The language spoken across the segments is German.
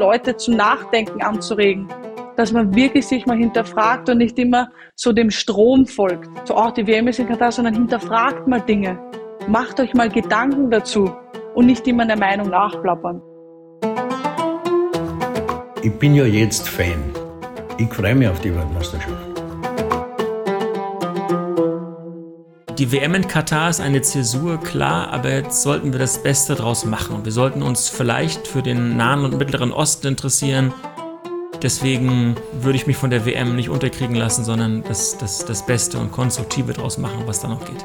Leute zum Nachdenken anzuregen. Dass man wirklich sich mal hinterfragt und nicht immer so dem Strom folgt. So, auch die WM ist in Katar, sondern hinterfragt mal Dinge. Macht euch mal Gedanken dazu und nicht immer der Meinung nachplappern. Ich bin ja jetzt Fan. Ich freue mich auf die Weltmeisterschaft. Die WM in Katar ist eine Zäsur, klar, aber jetzt sollten wir das Beste draus machen. Wir sollten uns vielleicht für den Nahen und Mittleren Osten interessieren. Deswegen würde ich mich von der WM nicht unterkriegen lassen, sondern das, das, das Beste und Konstruktive draus machen, was da noch geht.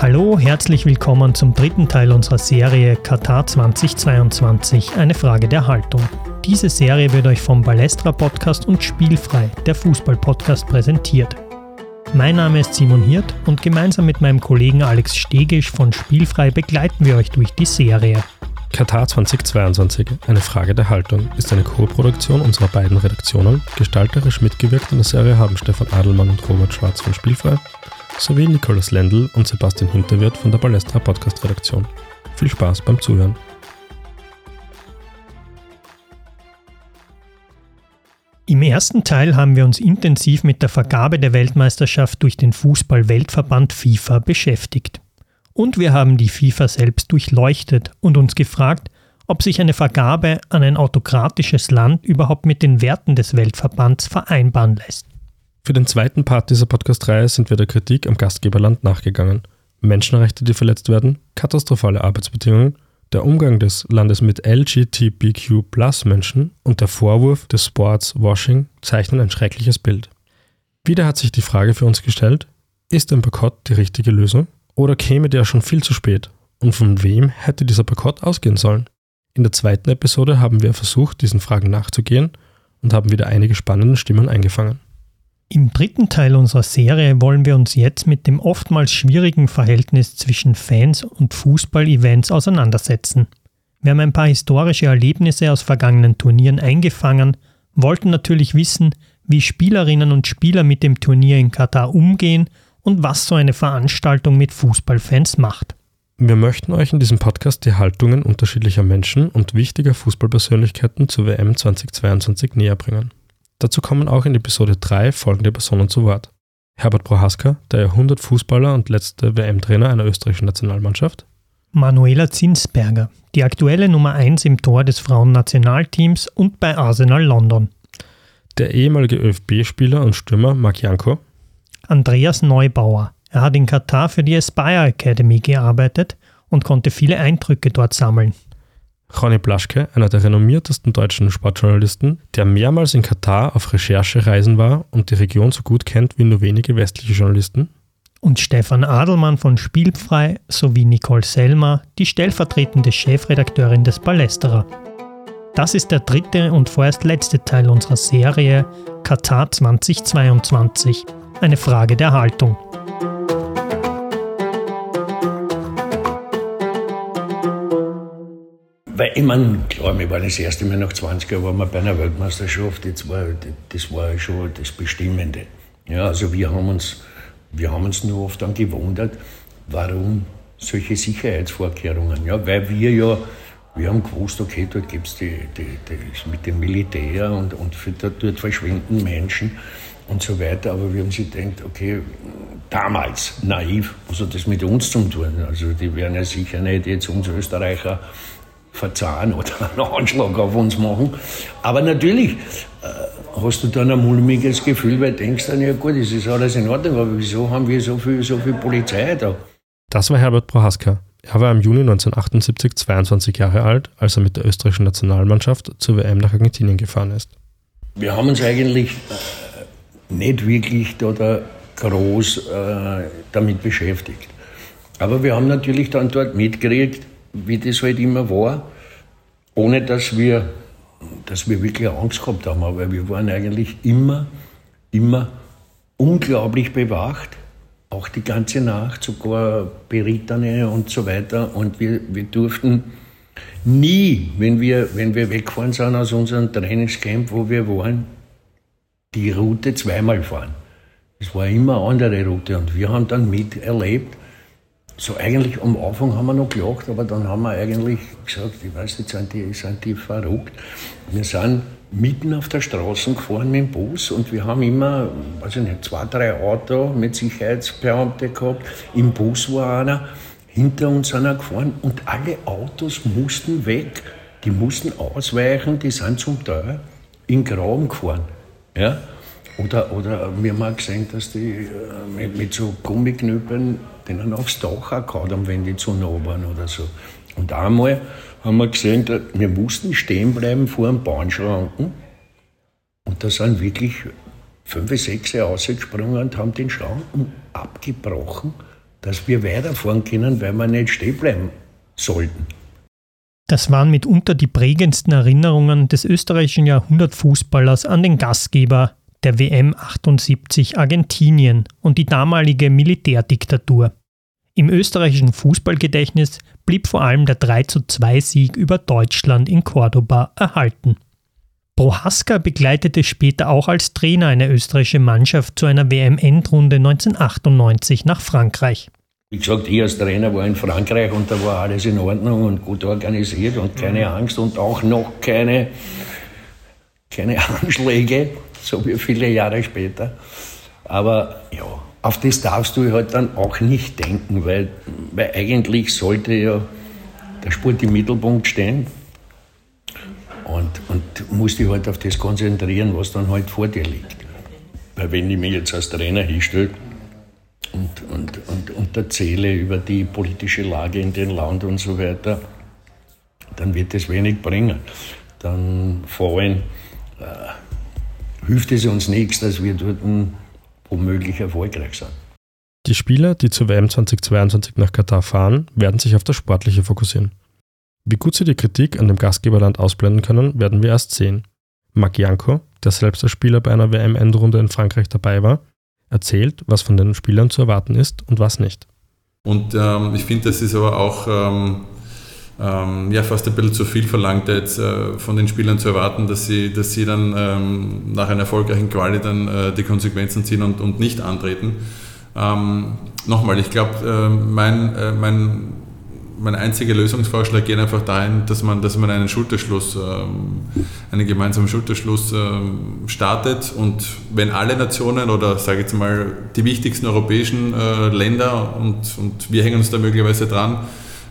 Hallo, herzlich willkommen zum dritten Teil unserer Serie Katar 2022, eine Frage der Haltung. Diese Serie wird euch vom Balestra Podcast und Spielfrei, der Fußball-Podcast, präsentiert. Mein Name ist Simon Hirt und gemeinsam mit meinem Kollegen Alex Stegisch von Spielfrei begleiten wir euch durch die Serie. Katar 2022, eine Frage der Haltung, ist eine Co-Produktion unserer beiden Redaktionen. Gestalterisch mitgewirkt in der Serie haben Stefan Adelmann und Robert Schwarz von Spielfrei sowie Nikolaus Lendl und Sebastian Hinterwirt von der Balestra Podcast Redaktion. Viel Spaß beim Zuhören. Im ersten Teil haben wir uns intensiv mit der Vergabe der Weltmeisterschaft durch den Fußball-Weltverband FIFA beschäftigt. Und wir haben die FIFA selbst durchleuchtet und uns gefragt, ob sich eine Vergabe an ein autokratisches Land überhaupt mit den Werten des Weltverbands vereinbaren lässt. Für den zweiten Part dieser Podcast-Reihe sind wir der Kritik am Gastgeberland nachgegangen. Menschenrechte, die verletzt werden, katastrophale Arbeitsbedingungen der Umgang des Landes mit LGBTQ-Plus-Menschen und der Vorwurf des Sports-Washing zeichnen ein schreckliches Bild. Wieder hat sich die Frage für uns gestellt, ist ein Boykott die richtige Lösung oder käme der schon viel zu spät? Und von wem hätte dieser Boykott ausgehen sollen? In der zweiten Episode haben wir versucht, diesen Fragen nachzugehen und haben wieder einige spannende Stimmen eingefangen. Im dritten Teil unserer Serie wollen wir uns jetzt mit dem oftmals schwierigen Verhältnis zwischen Fans und Fußball-Events auseinandersetzen. Wir haben ein paar historische Erlebnisse aus vergangenen Turnieren eingefangen, wollten natürlich wissen, wie Spielerinnen und Spieler mit dem Turnier in Katar umgehen und was so eine Veranstaltung mit Fußballfans macht. Wir möchten euch in diesem Podcast die Haltungen unterschiedlicher Menschen und wichtiger Fußballpersönlichkeiten zur WM 2022 näher bringen. Dazu kommen auch in Episode 3 folgende Personen zu Wort. Herbert Prohaska, der Jahrhundert-Fußballer und letzte WM-Trainer einer österreichischen Nationalmannschaft. Manuela Zinsberger, die aktuelle Nummer 1 im Tor des Frauennationalteams und bei Arsenal London. Der ehemalige ÖFB-Spieler und Stürmer Marc Janko. Andreas Neubauer. Er hat in Katar für die Aspire Academy gearbeitet und konnte viele Eindrücke dort sammeln. Ronny Blaschke, einer der renommiertesten deutschen Sportjournalisten, der mehrmals in Katar auf Recherchereisen war und die Region so gut kennt wie nur wenige westliche Journalisten. Und Stefan Adelmann von Spielfrei sowie Nicole Selmer, die stellvertretende Chefredakteurin des Palästerer. Das ist der dritte und vorerst letzte Teil unserer Serie Katar 2022. Eine Frage der Haltung. Weil ich meine, klar, wir waren das erste Mal nach 20 Jahren waren wir bei einer Weltmeisterschaft, das war, das war schon das Bestimmende. Ja, also wir haben uns, wir haben uns nur oft dann gewundert, warum solche Sicherheitsvorkehrungen. Ja, weil wir ja, wir haben gewusst, okay, dort gibt es die, die, die, mit dem Militär und, und für, dort verschwinden Menschen und so weiter. Aber wir haben sich gedacht, okay, damals naiv, was hat das mit uns zu tun? Also die werden ja sicher nicht jetzt uns Österreicher verzahnen oder einen Anschlag auf uns machen. Aber natürlich äh, hast du dann ein mulmiges Gefühl, weil du denkst dann, ja gut, es ist alles in Ordnung, aber wieso haben wir so viel, so viel Polizei da? Das war Herbert Prohaska. Er war im Juni 1978 22 Jahre alt, als er mit der österreichischen Nationalmannschaft zur WM nach Argentinien gefahren ist. Wir haben uns eigentlich äh, nicht wirklich da, da groß äh, damit beschäftigt. Aber wir haben natürlich dann dort mitgekriegt, wie das halt immer war, ohne dass wir, dass wir wirklich Angst gehabt haben. Aber wir waren eigentlich immer, immer unglaublich bewacht, auch die ganze Nacht, sogar Berittene und so weiter. Und wir, wir durften nie, wenn wir, wenn wir weggefahren sind aus unserem Trainingscamp, wo wir waren, die Route zweimal fahren. Es war immer eine andere Route und wir haben dann miterlebt, so eigentlich am Anfang haben wir noch gelacht, aber dann haben wir eigentlich gesagt, ich weiß nicht, sind die, sind die verrückt. Wir sind mitten auf der Straße gefahren mit dem Bus und wir haben immer, weiß ich nicht, zwei, drei Autos mit Sicherheitsbeamten gehabt. Im Bus war einer, hinter uns einer gefahren und alle Autos mussten weg. Die mussten ausweichen, die sind zum Teil in Graben gefahren. Ja? Oder, oder wir haben auch gesehen, dass die äh, mit, mit so Gummiknüppeln denen aufs Dach auch gehauen haben, wenn die zu nah waren oder so. Und einmal haben wir gesehen, wir mussten stehen bleiben vor einem Bahnschranken. Und da sind wirklich fünf, sechs rausgesprungen und haben den Schranken abgebrochen, dass wir weiterfahren können, weil wir nicht stehen bleiben sollten. Das waren mitunter die prägendsten Erinnerungen des österreichischen Jahrhundertfußballers an den Gastgeber der WM 78 Argentinien und die damalige Militärdiktatur. Im österreichischen Fußballgedächtnis blieb vor allem der 32 Sieg über Deutschland in Cordoba erhalten. Prohaska begleitete später auch als Trainer eine österreichische Mannschaft zu einer WM-Endrunde 1998 nach Frankreich. Wie gesagt, ich als Trainer war in Frankreich und da war alles in Ordnung und gut organisiert und keine Angst und auch noch keine, keine Anschläge, so wie viele Jahre später. Aber ja, auf das darfst du halt dann auch nicht denken, weil, weil eigentlich sollte ja der Sport im Mittelpunkt stehen und, und musst dich halt auf das konzentrieren, was dann halt vor dir liegt. Weil wenn ich mich jetzt als Trainer hinstelle und, und, und, und erzähle über die politische Lage in dem Land und so weiter, dann wird das wenig bringen. Dann vor allem äh, hilft es uns nichts, dass wir dort womöglich erfolgreich sein. Die Spieler, die zur WM 2022 nach Katar fahren, werden sich auf das Sportliche fokussieren. Wie gut sie die Kritik an dem Gastgeberland ausblenden können, werden wir erst sehen. Marc Janko, der selbst als Spieler bei einer WM-Endrunde in Frankreich dabei war, erzählt, was von den Spielern zu erwarten ist und was nicht. Und ähm, ich finde, das ist aber auch ähm, ähm, ja, fast ein bisschen zu viel verlangt, jetzt äh, von den Spielern zu erwarten, dass sie, dass sie dann ähm, nach einer erfolgreichen Quali dann äh, die Konsequenzen ziehen und, und nicht antreten. Ähm, nochmal, ich glaube, äh, mein, äh, mein, mein einziger Lösungsvorschlag geht einfach dahin, dass man, dass man einen Schulterschluss, ähm, einen gemeinsamen Schulterschluss ähm, startet und wenn alle Nationen oder sage ich jetzt mal die wichtigsten europäischen äh, Länder und, und wir hängen uns da möglicherweise dran,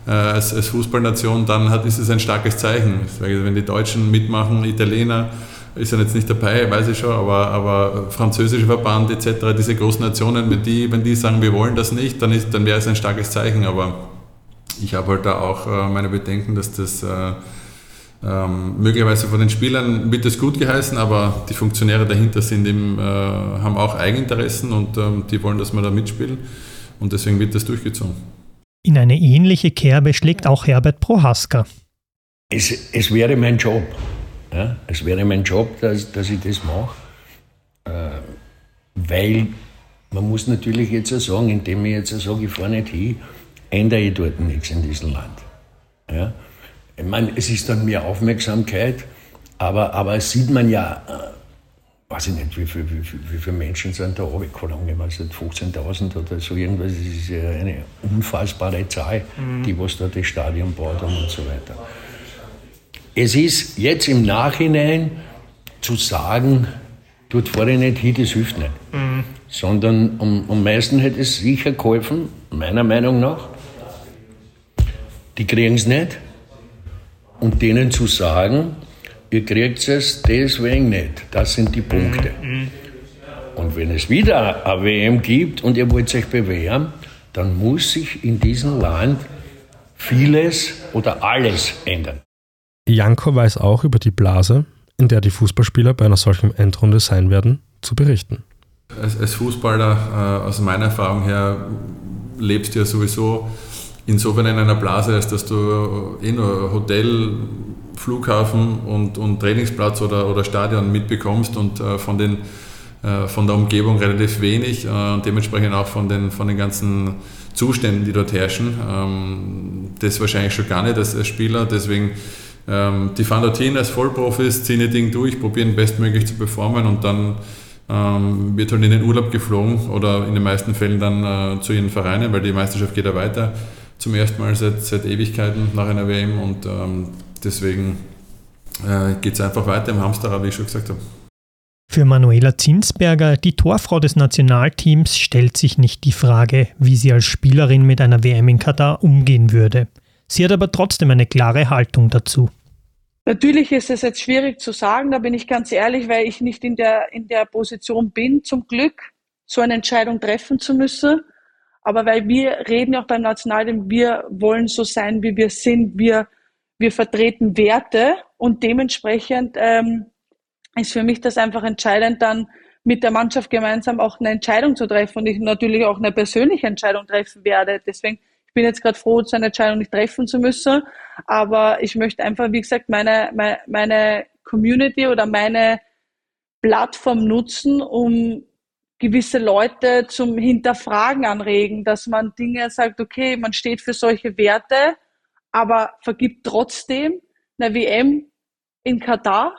äh, als, als, Fußballnation, dann hat, ist es ein starkes Zeichen. Wenn die Deutschen mitmachen, Italiener, ist ja jetzt nicht dabei, weiß ich schon, aber, aber französischer Verband etc., diese großen Nationen, wenn die, wenn die sagen, wir wollen das nicht, dann, dann wäre es ein starkes Zeichen. Aber ich habe halt da auch äh, meine Bedenken, dass das äh, ähm, möglicherweise von den Spielern wird das gut geheißen, aber die Funktionäre dahinter sind eben, äh, haben auch Eigeninteressen und ähm, die wollen, dass wir da mitspielen und deswegen wird das durchgezogen. In eine ähnliche Kerbe schlägt auch Herbert Prohaska. Es, es wäre mein Job. Ja? Es wäre mein Job, dass, dass ich das mache. Äh, weil man muss natürlich jetzt auch sagen, indem ich jetzt sage, ich fahre nicht hin, ändere ich dort nichts in diesem Land. Ja? Ich meine, es ist dann mehr Aufmerksamkeit, aber, aber sieht man ja, äh, weiß ich nicht, wie, viel, wie, viel, wie viele Menschen sind da weiß nicht, 15.000 oder so irgendwas, das ist ja eine unfassbare Zahl, mhm. die was da das Stadion baut und so weiter. Es ist jetzt im Nachhinein zu sagen, dort fahre ich nicht hin, das hilft nicht. Mhm. Sondern am, am meisten hätte es sicher geholfen, meiner Meinung nach, die kriegen es nicht, und denen zu sagen, ihr kriegt es deswegen nicht. Das sind die Punkte. Und wenn es wieder eine WM gibt und ihr wollt euch bewähren, dann muss sich in diesem Land vieles oder alles ändern. Janko weiß auch über die Blase, in der die Fußballspieler bei einer solchen Endrunde sein werden, zu berichten. Als, als Fußballer, äh, aus meiner Erfahrung her, lebst du ja sowieso insofern in einer Blase, als dass du eh nur Hotel, Flughafen und, und Trainingsplatz oder, oder Stadion mitbekommst und äh, von, den, äh, von der Umgebung relativ wenig äh, und dementsprechend auch von den, von den ganzen Zuständen, die dort herrschen. Ähm, das wahrscheinlich schon gar nicht als, Spieler, deswegen ähm, die fahren dorthin als Vollprofis, ziehen ihr Ding durch, probieren bestmöglich zu performen und dann ähm, wird halt in den Urlaub geflogen oder in den meisten Fällen dann äh, zu ihren Vereinen, weil die Meisterschaft geht ja weiter zum ersten Mal seit, seit Ewigkeiten nach einer WM und ähm, deswegen äh, geht es einfach weiter im Hamsterrad, wie ich schon gesagt habe. Für Manuela Zinsberger, die Torfrau des Nationalteams, stellt sich nicht die Frage, wie sie als Spielerin mit einer WM in Katar umgehen würde. Sie hat aber trotzdem eine klare Haltung dazu. Natürlich ist es jetzt schwierig zu sagen, da bin ich ganz ehrlich, weil ich nicht in der, in der Position bin, zum Glück, so eine Entscheidung treffen zu müssen. Aber weil wir reden ja auch beim Nationalteam, wir wollen so sein, wie wir sind, wir, wir vertreten Werte und dementsprechend ähm, ist für mich das einfach entscheidend, dann mit der Mannschaft gemeinsam auch eine Entscheidung zu treffen und ich natürlich auch eine persönliche Entscheidung treffen werde. Deswegen ich bin jetzt gerade froh, so eine Entscheidung nicht treffen zu müssen, aber ich möchte einfach, wie gesagt, meine, meine, meine Community oder meine Plattform nutzen, um gewisse Leute zum Hinterfragen anregen, dass man Dinge sagt, okay, man steht für solche Werte, aber vergibt trotzdem eine WM in Katar.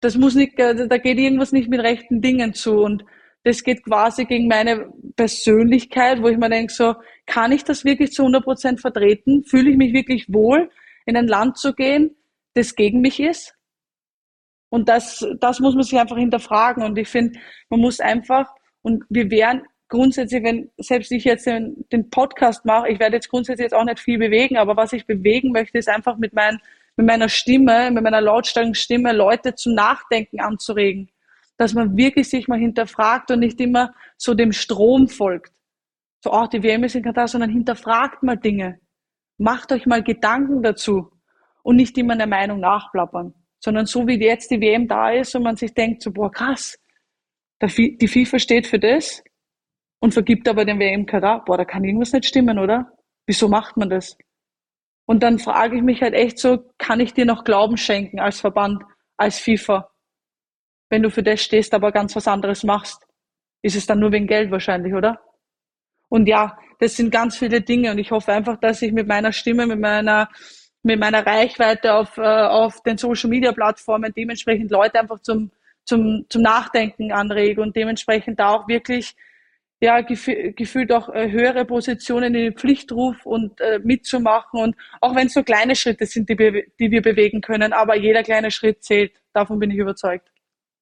Das muss nicht, da geht irgendwas nicht mit rechten Dingen zu und das geht quasi gegen meine Persönlichkeit, wo ich mir denke, so, kann ich das wirklich zu 100 Prozent vertreten? Fühle ich mich wirklich wohl, in ein Land zu gehen, das gegen mich ist? Und das, das muss man sich einfach hinterfragen. Und ich finde, man muss einfach, und wir werden grundsätzlich, wenn selbst ich jetzt den, den Podcast mache, ich werde jetzt grundsätzlich jetzt auch nicht viel bewegen, aber was ich bewegen möchte, ist einfach mit, mein, mit meiner Stimme, mit meiner lautstarken Stimme Leute zum Nachdenken anzuregen. Dass man wirklich sich mal hinterfragt und nicht immer so dem Strom folgt. So, ach, die WM ist in Katar, sondern hinterfragt mal Dinge. Macht euch mal Gedanken dazu und nicht immer eine Meinung nachplappern sondern so wie jetzt die WM da ist und man sich denkt, so, boah, krass, die FIFA steht für das und vergibt aber den WM Katar, boah, da kann irgendwas nicht stimmen, oder? Wieso macht man das? Und dann frage ich mich halt echt so, kann ich dir noch Glauben schenken als Verband, als FIFA? Wenn du für das stehst, aber ganz was anderes machst, ist es dann nur wegen Geld wahrscheinlich, oder? Und ja, das sind ganz viele Dinge und ich hoffe einfach, dass ich mit meiner Stimme, mit meiner mit meiner Reichweite auf, äh, auf den Social Media Plattformen dementsprechend Leute einfach zum, zum, zum Nachdenken anrege und dementsprechend da auch wirklich ja, gef gefühlt auch äh, höhere Positionen in den Pflichtruf und äh, mitzumachen. Und auch wenn es so kleine Schritte sind, die, die wir bewegen können, aber jeder kleine Schritt zählt. Davon bin ich überzeugt.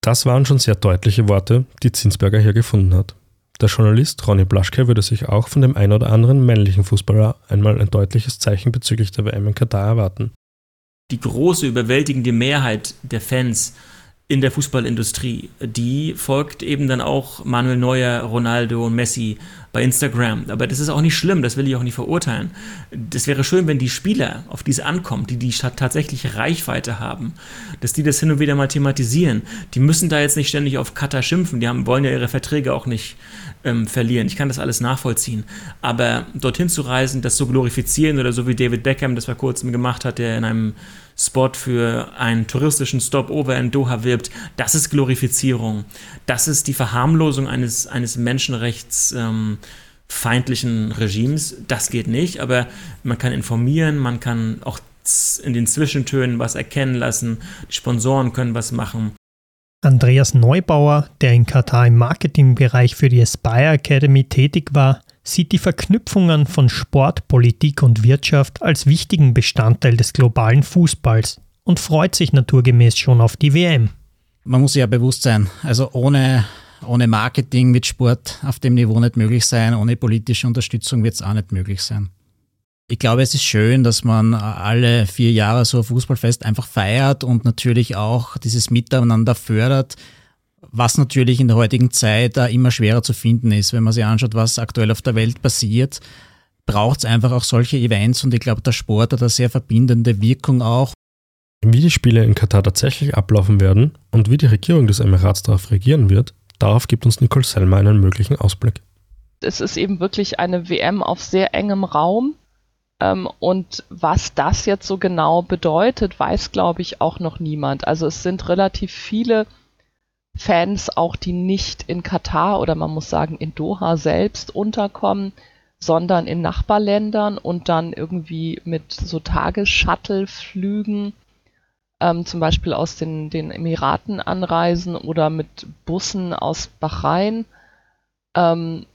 Das waren schon sehr deutliche Worte, die Zinsberger hier gefunden hat. Der Journalist Ronny Blaschke würde sich auch von dem ein oder anderen männlichen Fußballer einmal ein deutliches Zeichen bezüglich der WM in Katar erwarten. Die große, überwältigende Mehrheit der Fans in der Fußballindustrie. Die folgt eben dann auch Manuel Neuer, Ronaldo und Messi bei Instagram. Aber das ist auch nicht schlimm, das will ich auch nicht verurteilen. Das wäre schön, wenn die Spieler, auf die es ankommt, die die tatsächlich Reichweite haben, dass die das hin und wieder mal thematisieren. Die müssen da jetzt nicht ständig auf Katar schimpfen, die haben, wollen ja ihre Verträge auch nicht ähm, verlieren. Ich kann das alles nachvollziehen. Aber dorthin zu reisen, das zu glorifizieren oder so wie David Beckham das vor kurzem gemacht hat, der in einem Spot für einen touristischen Stopover in Doha wirbt, das ist Glorifizierung. Das ist die Verharmlosung eines, eines menschenrechtsfeindlichen ähm, Regimes. Das geht nicht, aber man kann informieren, man kann auch in den Zwischentönen was erkennen lassen, die Sponsoren können was machen. Andreas Neubauer, der in Katar im Marketingbereich für die Aspire Academy tätig war, sieht die Verknüpfungen von Sport, Politik und Wirtschaft als wichtigen Bestandteil des globalen Fußballs und freut sich naturgemäß schon auf die WM. Man muss ja bewusst sein, also ohne, ohne Marketing wird Sport auf dem Niveau nicht möglich sein, ohne politische Unterstützung wird es auch nicht möglich sein. Ich glaube, es ist schön, dass man alle vier Jahre so ein Fußballfest einfach feiert und natürlich auch dieses Miteinander fördert was natürlich in der heutigen Zeit äh, immer schwerer zu finden ist. Wenn man sich anschaut, was aktuell auf der Welt passiert, braucht es einfach auch solche Events und ich glaube, der Sport hat eine sehr verbindende Wirkung auch. Wie die Spiele in Katar tatsächlich ablaufen werden und wie die Regierung des Emirats darauf reagieren wird, darauf gibt uns Nicole Selmer einen möglichen Ausblick. Es ist eben wirklich eine WM auf sehr engem Raum. Ähm, und was das jetzt so genau bedeutet, weiß, glaube ich, auch noch niemand. Also es sind relativ viele Fans auch, die nicht in Katar oder man muss sagen in Doha selbst unterkommen, sondern in Nachbarländern und dann irgendwie mit so Tagesshuttle-Flügen ähm, zum Beispiel aus den, den Emiraten anreisen oder mit Bussen aus Bahrain. Ähm,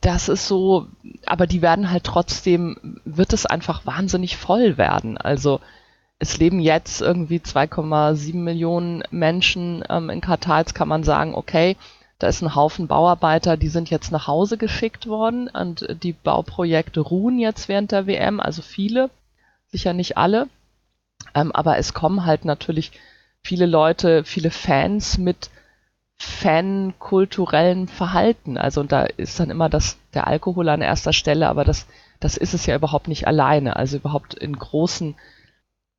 das ist so, aber die werden halt trotzdem, wird es einfach wahnsinnig voll werden. Also es leben jetzt irgendwie 2,7 Millionen Menschen ähm, in Katar. Jetzt kann man sagen, okay, da ist ein Haufen Bauarbeiter, die sind jetzt nach Hause geschickt worden und die Bauprojekte ruhen jetzt während der WM, also viele, sicher nicht alle. Ähm, aber es kommen halt natürlich viele Leute, viele Fans mit fankulturellen Verhalten. Also da ist dann immer das, der Alkohol an erster Stelle, aber das, das ist es ja überhaupt nicht alleine. Also überhaupt in großen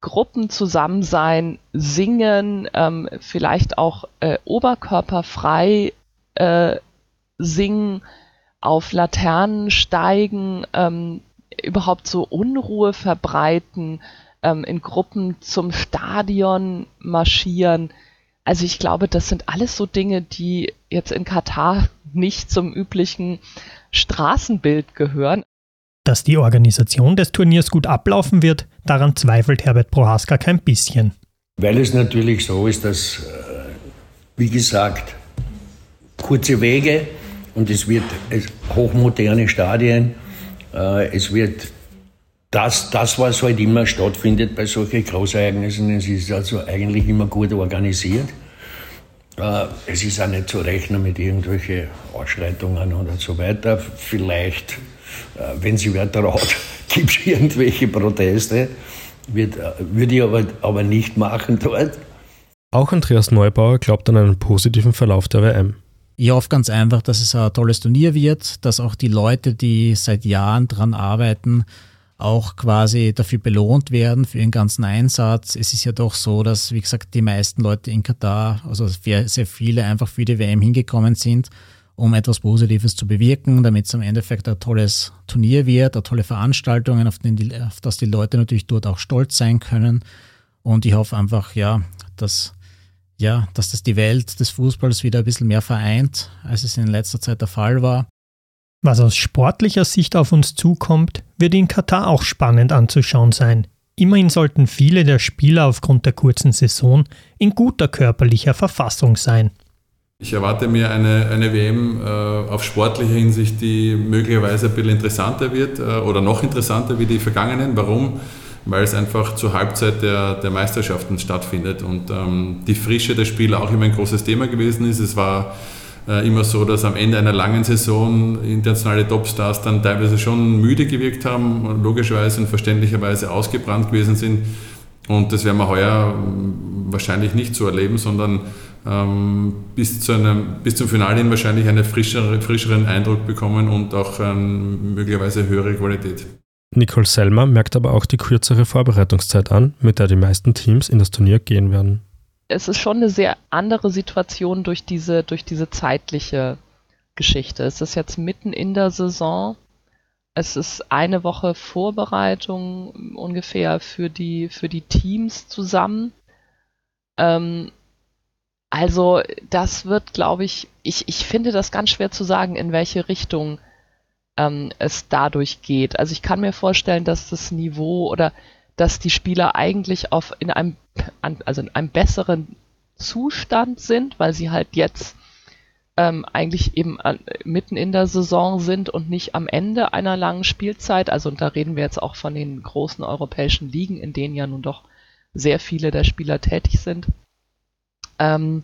Gruppen zusammen sein, singen, ähm, vielleicht auch äh, oberkörperfrei äh, singen, auf Laternen steigen, ähm, überhaupt so Unruhe verbreiten, ähm, in Gruppen zum Stadion marschieren. Also ich glaube, das sind alles so Dinge, die jetzt in Katar nicht zum üblichen Straßenbild gehören. Dass die Organisation des Turniers gut ablaufen wird, daran zweifelt Herbert Prohaska kein bisschen. Weil es natürlich so ist, dass, äh, wie gesagt, kurze Wege und es wird hochmoderne Stadien, äh, es wird das, das, was halt immer stattfindet bei solchen Großereignissen, es ist also eigentlich immer gut organisiert. Äh, es ist auch nicht zu rechnen mit irgendwelchen Ausschreitungen oder so weiter. Vielleicht, äh, wenn sie wer traut, gibt es irgendwelche Proteste. Wird, äh, würde ich aber, aber nicht machen dort. Auch Andreas Neubauer glaubt an einen positiven Verlauf der WM. Ich hoffe ganz einfach, dass es ein tolles Turnier wird, dass auch die Leute, die seit Jahren daran arbeiten, auch quasi dafür belohnt werden, für ihren ganzen Einsatz. Es ist ja doch so, dass, wie gesagt, die meisten Leute in Katar, also sehr viele einfach für die WM hingekommen sind, um etwas Positives zu bewirken, damit es am Endeffekt ein tolles Turnier wird, eine tolle Veranstaltungen, auf, auf das die Leute natürlich dort auch stolz sein können. Und ich hoffe einfach, ja, dass, ja, dass das die Welt des Fußballs wieder ein bisschen mehr vereint, als es in letzter Zeit der Fall war. Was aus sportlicher Sicht auf uns zukommt, wird in Katar auch spannend anzuschauen sein. Immerhin sollten viele der Spieler aufgrund der kurzen Saison in guter körperlicher Verfassung sein. Ich erwarte mir eine, eine WM äh, auf sportlicher Hinsicht, die möglicherweise ein bisschen interessanter wird äh, oder noch interessanter wie die vergangenen. Warum? Weil es einfach zur Halbzeit der, der Meisterschaften stattfindet und ähm, die Frische der Spieler auch immer ein großes Thema gewesen ist. Es war äh, immer so, dass am Ende einer langen Saison internationale Topstars dann teilweise schon müde gewirkt haben, logischerweise und verständlicherweise ausgebrannt gewesen sind. Und das werden wir heuer ähm, wahrscheinlich nicht so erleben, sondern ähm, bis, zu einem, bis zum Finale hin wahrscheinlich einen frischere, frischeren Eindruck bekommen und auch ähm, möglicherweise höhere Qualität. Nicole Selmer merkt aber auch die kürzere Vorbereitungszeit an, mit der die meisten Teams in das Turnier gehen werden es ist schon eine sehr andere Situation durch diese, durch diese zeitliche Geschichte. Es ist jetzt mitten in der Saison. Es ist eine Woche Vorbereitung ungefähr für die, für die Teams zusammen. Ähm, also das wird, glaube ich, ich, ich finde das ganz schwer zu sagen, in welche Richtung ähm, es dadurch geht. Also ich kann mir vorstellen, dass das Niveau oder dass die Spieler eigentlich auf in einem also in einem besseren Zustand sind, weil sie halt jetzt ähm, eigentlich eben an, mitten in der Saison sind und nicht am Ende einer langen Spielzeit. Also und da reden wir jetzt auch von den großen europäischen Ligen, in denen ja nun doch sehr viele der Spieler tätig sind. Ähm,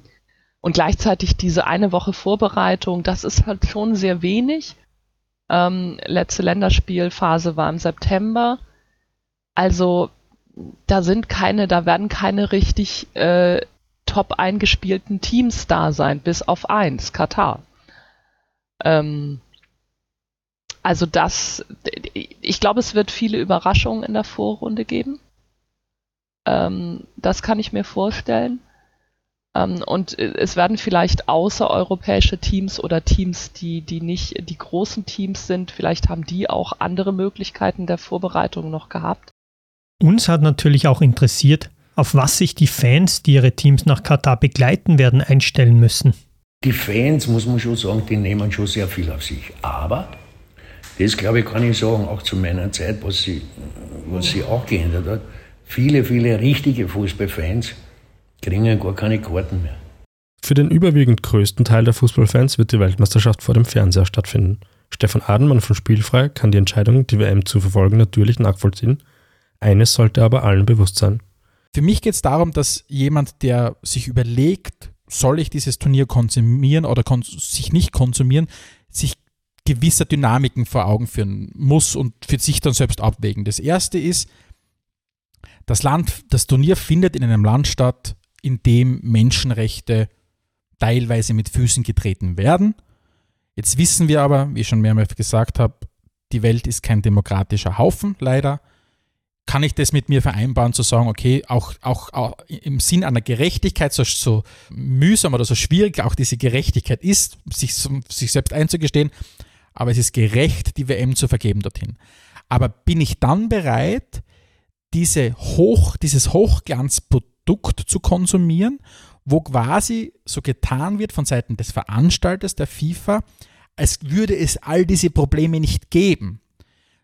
und gleichzeitig diese eine Woche Vorbereitung, das ist halt schon sehr wenig. Ähm, letzte Länderspielphase war im September. Also da sind keine, da werden keine richtig äh, top eingespielten Teams da sein, bis auf eins, Katar. Ähm, also das, ich glaube, es wird viele Überraschungen in der Vorrunde geben. Ähm, das kann ich mir vorstellen. Ähm, und es werden vielleicht außereuropäische Teams oder Teams, die, die nicht die großen Teams sind, vielleicht haben die auch andere Möglichkeiten der Vorbereitung noch gehabt. Uns hat natürlich auch interessiert, auf was sich die Fans, die ihre Teams nach Katar begleiten werden, einstellen müssen. Die Fans, muss man schon sagen, die nehmen schon sehr viel auf sich. Aber, das glaube ich, kann ich sagen, auch zu meiner Zeit, was sie, was sie auch geändert hat, viele, viele richtige Fußballfans kriegen gar keine Karten mehr. Für den überwiegend größten Teil der Fußballfans wird die Weltmeisterschaft vor dem Fernseher stattfinden. Stefan Adenmann von Spielfrei kann die Entscheidung, die WM zu verfolgen, natürlich nachvollziehen. Eines sollte aber allen bewusst sein. Für mich geht es darum, dass jemand, der sich überlegt, soll ich dieses Turnier konsumieren oder kon sich nicht konsumieren, sich gewisse Dynamiken vor Augen führen muss und für sich dann selbst abwägen. Das erste ist, das Land, das Turnier findet in einem Land statt, in dem Menschenrechte teilweise mit Füßen getreten werden. Jetzt wissen wir aber, wie ich schon mehrmals gesagt habe, die Welt ist kein demokratischer Haufen, leider. Kann ich das mit mir vereinbaren, zu sagen, okay, auch, auch, auch im Sinn einer Gerechtigkeit, so, so mühsam oder so schwierig auch diese Gerechtigkeit ist, sich, sich selbst einzugestehen, aber es ist gerecht, die WM zu vergeben dorthin. Aber bin ich dann bereit, diese Hoch, dieses Hochglanzprodukt zu konsumieren, wo quasi so getan wird von Seiten des Veranstalters der FIFA, als würde es all diese Probleme nicht geben.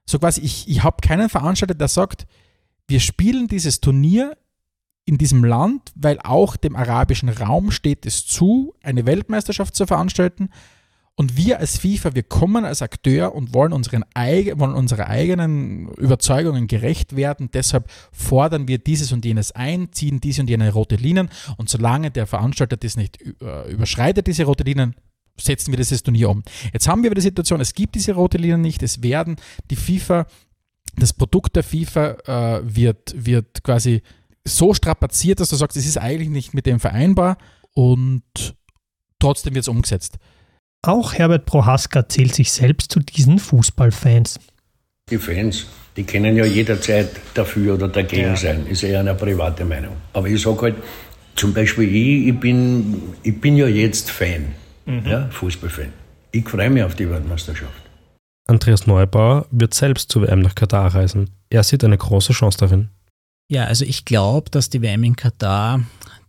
So quasi, ich, ich habe keinen Veranstalter, der sagt, wir spielen dieses Turnier in diesem Land, weil auch dem arabischen Raum steht es zu, eine Weltmeisterschaft zu veranstalten, und wir als FIFA, wir kommen als Akteur und wollen, unseren, wollen unsere eigenen Überzeugungen gerecht werden. Deshalb fordern wir dieses und jenes ein, ziehen diese und jene rote Linien. Und solange der Veranstalter das nicht äh, überschreitet, diese rote Linien, setzen wir dieses Turnier um. Jetzt haben wir aber die Situation, es gibt diese rote Linie nicht. Es werden die FIFA, das Produkt der FIFA äh, wird, wird quasi so strapaziert, dass du sagst, es ist eigentlich nicht mit dem vereinbar und trotzdem wird es umgesetzt. Auch Herbert Prohaska zählt sich selbst zu diesen Fußballfans. Die Fans, die können ja jederzeit dafür oder dagegen ja. sein, ist eher eine private Meinung. Aber ich sage halt, zum Beispiel ich, ich bin, ich bin ja jetzt Fan, mhm. ja, Fußballfan. Ich freue mich auf die Weltmeisterschaft. Andreas Neubauer wird selbst zur WM nach Katar reisen. Er sieht eine große Chance darin. Ja, also ich glaube, dass die WM in Katar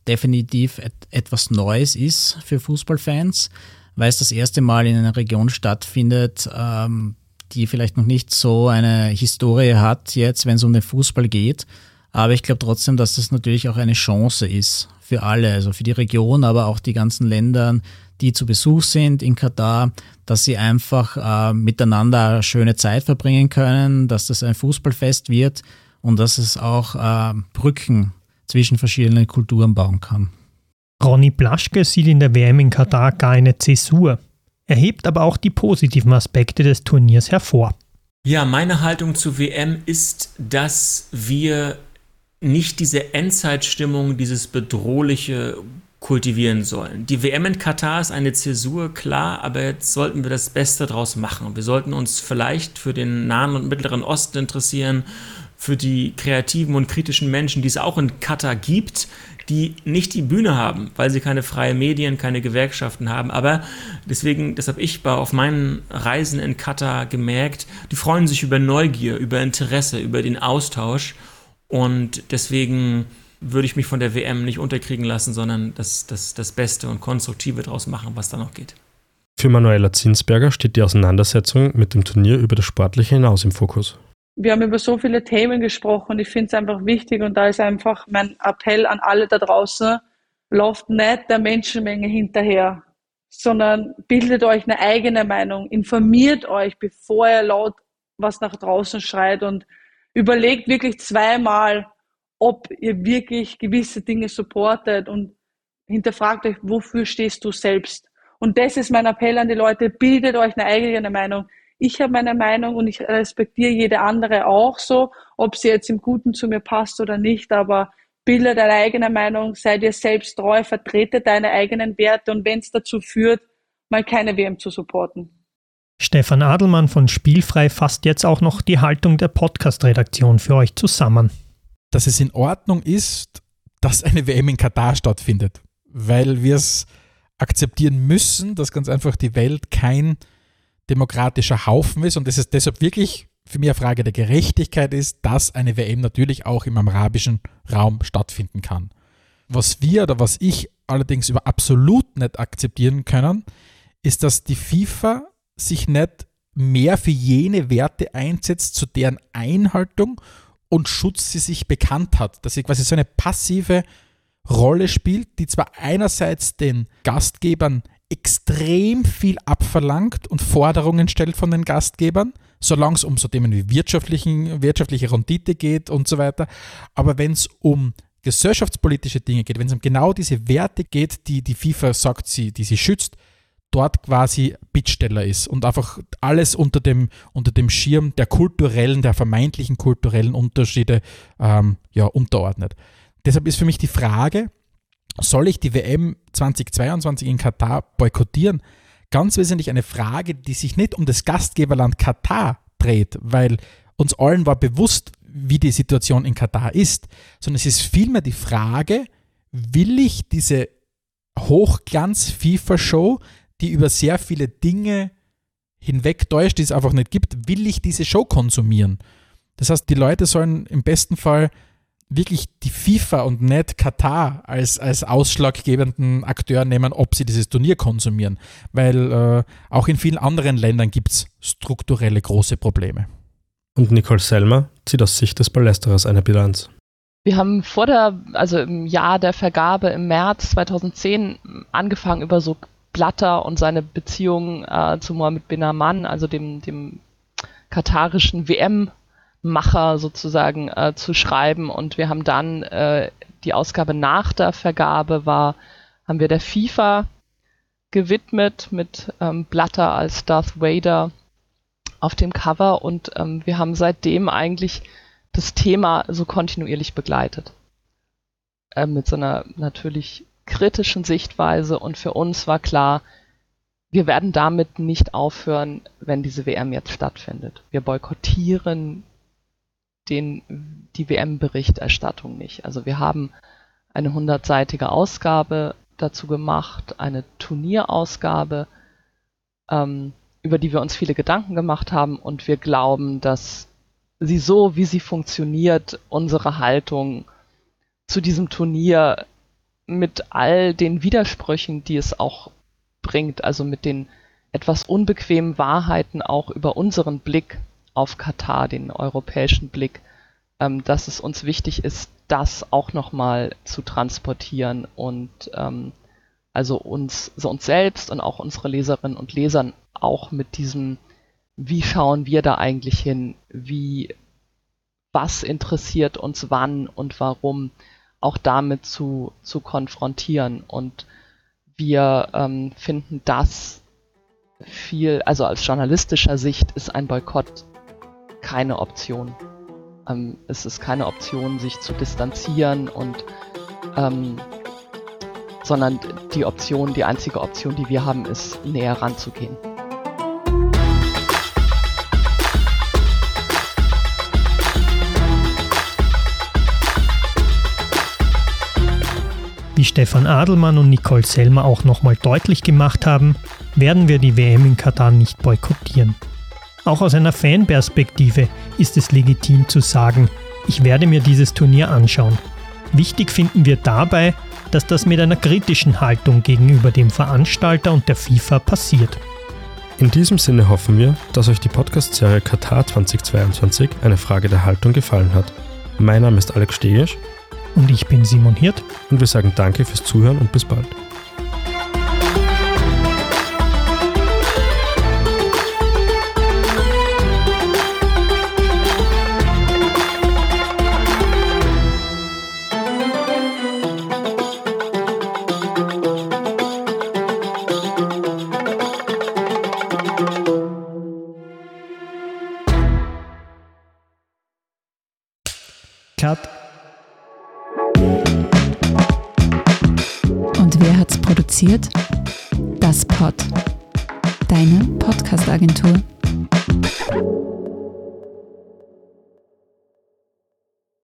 definitiv et etwas Neues ist für Fußballfans weil es das erste Mal in einer Region stattfindet, ähm, die vielleicht noch nicht so eine Historie hat jetzt, wenn es um den Fußball geht. Aber ich glaube trotzdem, dass das natürlich auch eine Chance ist für alle, also für die Region, aber auch die ganzen Länder, die zu Besuch sind in Katar, dass sie einfach äh, miteinander eine schöne Zeit verbringen können, dass das ein Fußballfest wird und dass es auch äh, Brücken zwischen verschiedenen Kulturen bauen kann. Ronny Blaschke sieht in der WM in Katar gar eine Zäsur. Er hebt aber auch die positiven Aspekte des Turniers hervor. Ja, meine Haltung zur WM ist, dass wir nicht diese Endzeitstimmung, dieses bedrohliche kultivieren sollen. Die WM in Katar ist eine Zäsur, klar, aber jetzt sollten wir das Beste draus machen. Wir sollten uns vielleicht für den Nahen und Mittleren Osten interessieren, für die kreativen und kritischen Menschen, die es auch in Katar gibt, die nicht die Bühne haben, weil sie keine freien Medien, keine Gewerkschaften haben. Aber deswegen, das habe ich auf meinen Reisen in Katar gemerkt, die freuen sich über Neugier, über Interesse, über den Austausch. Und deswegen würde ich mich von der WM nicht unterkriegen lassen, sondern das, das, das Beste und Konstruktive daraus machen, was da noch geht. Für Manuela Zinsberger steht die Auseinandersetzung mit dem Turnier über das Sportliche hinaus im Fokus wir haben über so viele Themen gesprochen. Ich finde es einfach wichtig und da ist einfach mein Appell an alle da draußen, lauft nicht der Menschenmenge hinterher, sondern bildet euch eine eigene Meinung, informiert euch, bevor ihr laut was nach draußen schreit und überlegt wirklich zweimal, ob ihr wirklich gewisse Dinge supportet und hinterfragt euch, wofür stehst du selbst. Und das ist mein Appell an die Leute, bildet euch eine eigene Meinung ich habe meine Meinung und ich respektiere jede andere auch so, ob sie jetzt im Guten zu mir passt oder nicht, aber bilde deine eigene Meinung, sei dir selbst treu, vertrete deine eigenen Werte und wenn es dazu führt, mal keine WM zu supporten. Stefan Adelmann von Spielfrei fasst jetzt auch noch die Haltung der Podcast-Redaktion für euch zusammen. Dass es in Ordnung ist, dass eine WM in Katar stattfindet, weil wir es akzeptieren müssen, dass ganz einfach die Welt kein demokratischer Haufen ist und dass es deshalb wirklich für mich eine Frage der Gerechtigkeit ist, dass eine WM natürlich auch im arabischen Raum stattfinden kann. Was wir oder was ich allerdings über absolut nicht akzeptieren können, ist, dass die FIFA sich nicht mehr für jene Werte einsetzt, zu deren Einhaltung und Schutz sie sich bekannt hat, dass sie quasi so eine passive Rolle spielt, die zwar einerseits den Gastgebern extrem viel abverlangt und Forderungen stellt von den Gastgebern, solange es um so Themen wie wirtschaftlichen, wirtschaftliche Rendite geht und so weiter. Aber wenn es um gesellschaftspolitische Dinge geht, wenn es um genau diese Werte geht, die die FIFA sagt, sie, die sie schützt, dort quasi Bittsteller ist und einfach alles unter dem, unter dem Schirm der kulturellen, der vermeintlichen kulturellen Unterschiede ähm, ja, unterordnet. Deshalb ist für mich die Frage, soll ich die WM 2022 in Katar boykottieren? Ganz wesentlich eine Frage, die sich nicht um das Gastgeberland Katar dreht, weil uns allen war bewusst, wie die Situation in Katar ist, sondern es ist vielmehr die Frage, will ich diese Hochglanz-FIFA-Show, die über sehr viele Dinge hinwegtäuscht, die es einfach nicht gibt, will ich diese Show konsumieren? Das heißt, die Leute sollen im besten Fall wirklich die FIFA und nicht Katar als, als ausschlaggebenden Akteur nehmen, ob sie dieses Turnier konsumieren. Weil äh, auch in vielen anderen Ländern gibt es strukturelle große Probleme. Und Nicole Selmer zieht aus Sicht des Palästerers eine Bilanz. Wir haben vor der, also im Jahr der Vergabe im März 2010 angefangen über so Blatter und seine Beziehung äh, zu Mohammed bin Aman, also dem, dem katarischen WM Macher sozusagen äh, zu schreiben. Und wir haben dann äh, die Ausgabe nach der Vergabe war, haben wir der FIFA gewidmet mit ähm, Blatter als Darth Vader auf dem Cover und ähm, wir haben seitdem eigentlich das Thema so kontinuierlich begleitet. Äh, mit so einer natürlich kritischen Sichtweise und für uns war klar, wir werden damit nicht aufhören, wenn diese WM jetzt stattfindet. Wir boykottieren den, die WM-Berichterstattung nicht. Also wir haben eine hundertseitige Ausgabe dazu gemacht, eine Turnierausgabe, ähm, über die wir uns viele Gedanken gemacht haben und wir glauben, dass sie so, wie sie funktioniert, unsere Haltung zu diesem Turnier mit all den Widersprüchen, die es auch bringt, also mit den etwas unbequemen Wahrheiten auch über unseren Blick auf Katar, den europäischen Blick, ähm, dass es uns wichtig ist, das auch nochmal zu transportieren und ähm, also uns, so uns selbst und auch unsere Leserinnen und Lesern auch mit diesem, wie schauen wir da eigentlich hin, wie, was interessiert uns wann und warum, auch damit zu, zu konfrontieren. Und wir ähm, finden das viel, also aus journalistischer Sicht ist ein Boykott keine Option. Ähm, es ist keine Option, sich zu distanzieren und ähm, sondern die Option, die einzige Option, die wir haben, ist näher ranzugehen. Wie Stefan Adelmann und Nicole Selmer auch nochmal deutlich gemacht haben, werden wir die WM in Katar nicht boykottieren. Auch aus einer Fanperspektive ist es legitim zu sagen, ich werde mir dieses Turnier anschauen. Wichtig finden wir dabei, dass das mit einer kritischen Haltung gegenüber dem Veranstalter und der FIFA passiert. In diesem Sinne hoffen wir, dass euch die Podcast-Serie Katar 2022 eine Frage der Haltung gefallen hat. Mein Name ist Alex Stegisch. Und ich bin Simon Hirt. Und wir sagen danke fürs Zuhören und bis bald.